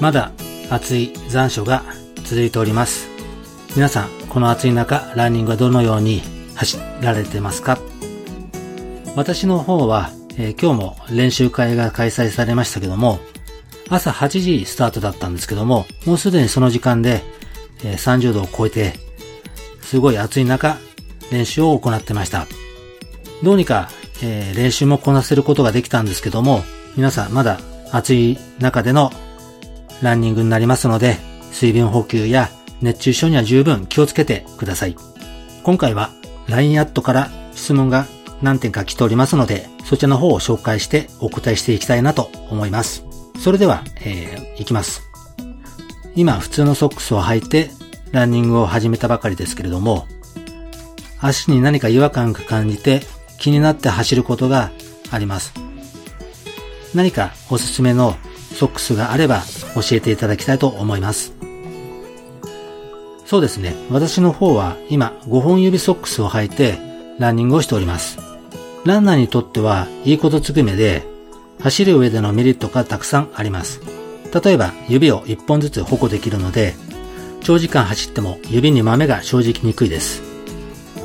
まだ暑い残暑が続いております。皆さん、この暑い中、ランニングはどのように走られてますか？私の方は、えー、今日も練習会が開催されましたけども、朝8時スタートだったんですけども、もうすでにその時間で、えー、30度を超えて、すごい暑い中、練習を行ってました。どうにか、えー、練習もこなせることができたんですけども、皆さんまだ暑い中でのランニングになりますので、水分補給や熱中症には十分気をつけてください。今回は LINE アットから質問が何点か来ておりますので、そちらの方を紹介してお答えしていきたいなと思います。それでは、えー、いきます。今、普通のソックスを履いてランニングを始めたばかりですけれども、足に何か違和感が感じて気になって走ることがあります。何かおすすめのソックスがあれば教えていただきたいと思います。そうですね。私の方は今5本指ソックスを履いてランニングをしております。ランナーにとってはいいことつくめで走る上でのメリットがたくさんあります。例えば指を1本ずつ保護できるので長時間走っても指に豆が生じきにくいです。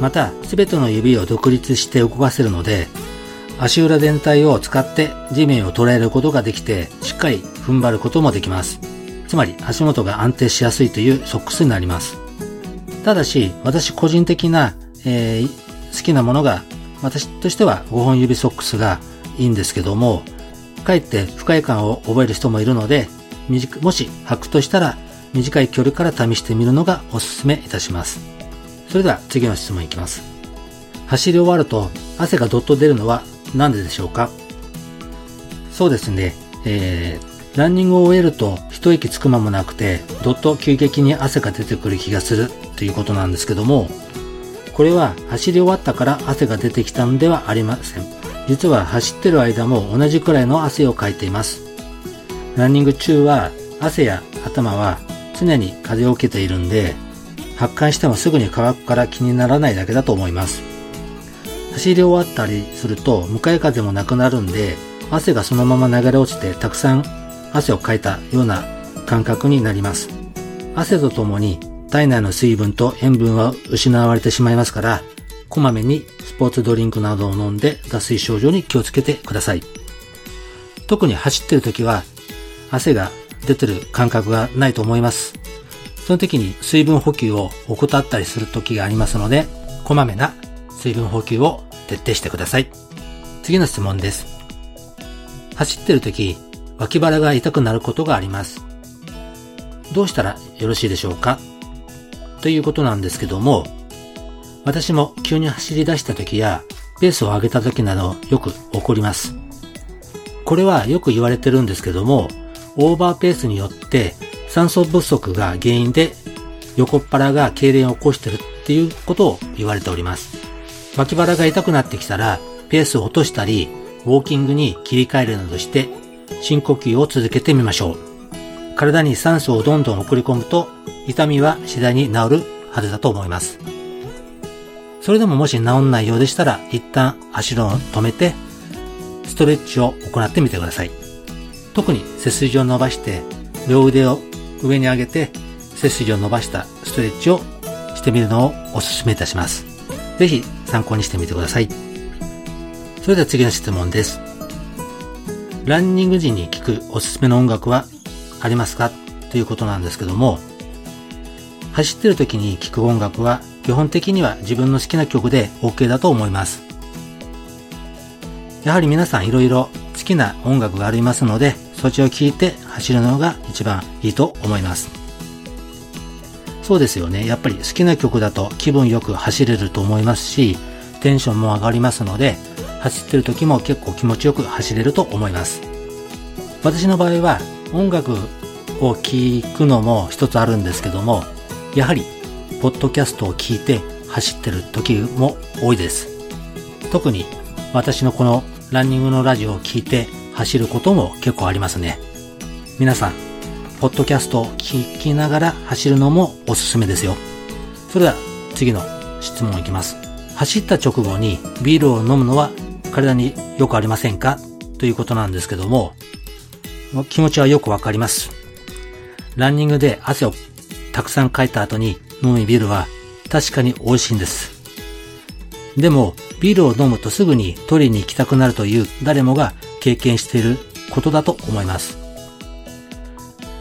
また、すべての指を独立して動かせるので、足裏全体を使って地面を捉えることができて、しっかり踏ん張ることもできます。つまり足元が安定しやすいというソックスになります。ただし、私個人的な、えー、好きなものが、私としては5本指ソックスがいいんですけども、かえって不快感を覚える人もいるので、もし履くとしたら短い距離から試してみるのがおすすめいたします。それでは次の質問いきます。走り終わると汗がどっと出るのはなんででしょうか？そうですね、えー、ランニングを終えると一息つく間もなくて、どっと急激に汗が出てくる気がするということなんですけども、これは走り終わったから汗が出てきたのではありません。実は走ってる間も同じくらいの汗をかいています。ランニング中は汗や頭は常に風を受けているんで、発汗してもすぐに乾くから気にならないだけだと思います。走り終わったりすると向かい風もなくなるんで汗がそのまま流れ落ちてたくさん汗をかいたような感覚になります。汗とともに体内の水分と塩分は失われてしまいますから、こまめにスポーツドリンクなどを飲んで脱水症状に気をつけてください。特に走ってる時は汗が出てる感覚がないと思います。その時に水分補給を怠ったりする時がありますので、こまめな水分補給を徹底してください。次の質問です。走ってる時、脇腹が痛くなることがあります。どうしたらよろしいでしょうか？ということなんですけども、私も急に走り出した時や、ペースを上げた時などよく起こります。これはよく言われてるんですけども、オーバーペースによって酸素不足が原因で横っ腹が痙攣を起こしてるっていうことを言われております。脇腹が痛くなってきたら、ペースを落としたり、ウォーキングに切り替えるなどして、深呼吸を続けてみましょう。体に酸素をどんどん送り込むと、痛みは次第に治るはずだと思います。それでももし治んないようでしたら、一旦足を止めて、ストレッチを行ってみてください。特に背筋を伸ばして、両腕を上に上げて、背筋を伸ばしたストレッチをしてみるのをお勧めいたします。ぜひ参考にしてみてください。それでは次の質問です。ランニング時に聴くおすすめの音楽はありますか？ということなんですけども、走ってる時に聴く音楽は基本的には自分の好きな曲で OK だと思います。やはり皆さんいろいろ好きな音楽がありますので、そちらを聴いて走るのが一番いいと思います。そうですよね。やっぱり好きな曲だと気分よく走れると思いますし、テンションも上がりますので、走ってる時も結構気持ちよく走れると思います。私の場合は音楽を聞くのも一つあるんですけども、やはり、ポッドキャストを聞いて走ってる時も多いです。特に私のこのランニングのラジオを聞いて走ることも結構ありますね。皆さん、ポッドキャストを聞きながら走るのもおすすめですよ。それでは次の質問いきます。走った直後にビールを飲むのは体によくありませんか？ということなんですけども、気持ちはよくわかります。ランニングで汗をたくさんかいた後に飲むビールは確かに美味しいんです。でも、ビールを飲むとすぐに取りに行きたくなるという誰もが経験していることだと思います。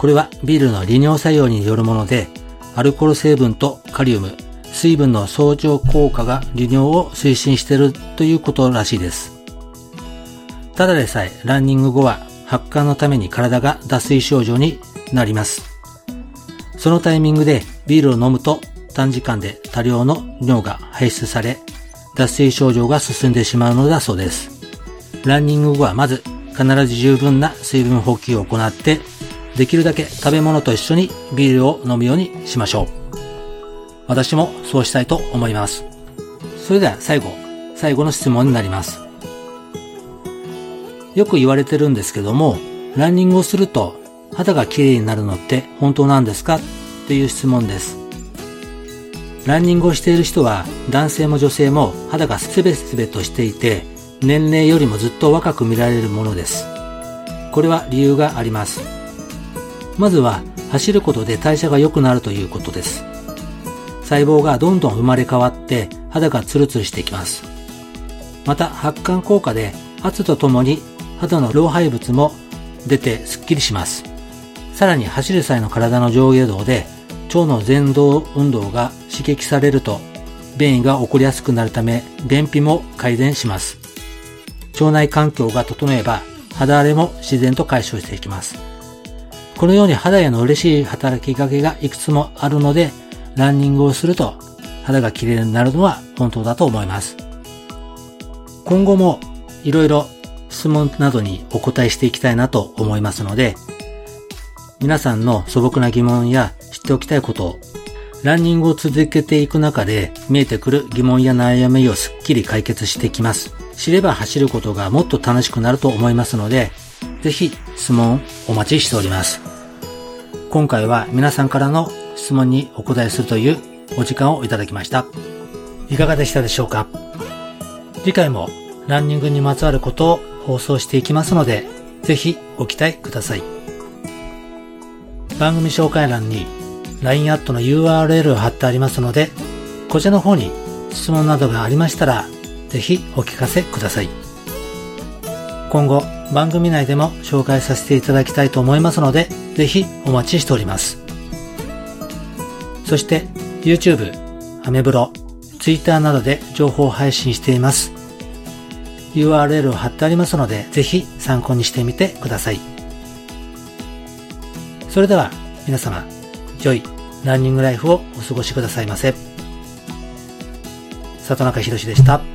これはビールの利尿作用によるもので、アルコール成分とカリウム、水分の相乗効果が利尿を推進しているということらしいです。ただでさえランニング後は発汗のために体が脱水症状になります。そのタイミングでビールを飲むと短時間で多量の尿が排出され、脱水症状が進んでしまうのだそうです。ランニング後はまず必ず十分な水分補給を行って、できるだけ食べ物と一緒にビールを飲むようにしましょう。私もそうしたいと思います。それでは最後、最後の質問になります。よく言われてるんですけども、ランニングをすると肌が綺麗になるのって本当なんですか？っていう質問です。ランニングをしている人は男性も女性も肌がスベスベとしていて年齢よりもずっと若く見られるものです。これは理由があります。まずは走ることで代謝が良くなるということです。細胞がどんどん生まれ変わって肌がツルツルしていきます。また発汗効果で圧とともに肌の老廃物も出てスッキリします。さらに走る際の体の上下動で腸の前動運動が刺激されると便意が起こりやすくなるため便秘も改善します。腸内環境が整えば肌荒れも自然と解消していきます。このように肌への嬉しい働きかけがいくつもあるのでランニングをすると肌が綺麗になるのは本当だと思います。今後もいろいろ質問などにお答えしていきたいなと思いますので、皆さんの素朴な疑問や知っておきたいことを、ランニングを続けていく中で見えてくる疑問や悩みをすっきり解決していきます。知れば走ることがもっと楽しくなると思いますので、ぜひ質問お待ちしております。今回は皆さんからの質問にお答えするというお時間をいただきました。いかがでしたでしょうか？次回もランニングにまつわることを放送していきますので、ぜひご期待ください。番組紹介欄に LINE アットの URL を貼ってありますので、こちらの方に質問などがありましたら、ぜひお聞かせください。今後、番組内でも紹介させていただきたいと思いますので、ぜひお待ちしております。そして、YouTube、アメブロ、Twitter などで情報配信しています。URL を貼ってありますので、ぜひ参考にしてみてください。それでは、皆様、良いランニングライフをお過ごしくださいませ。里中博でした。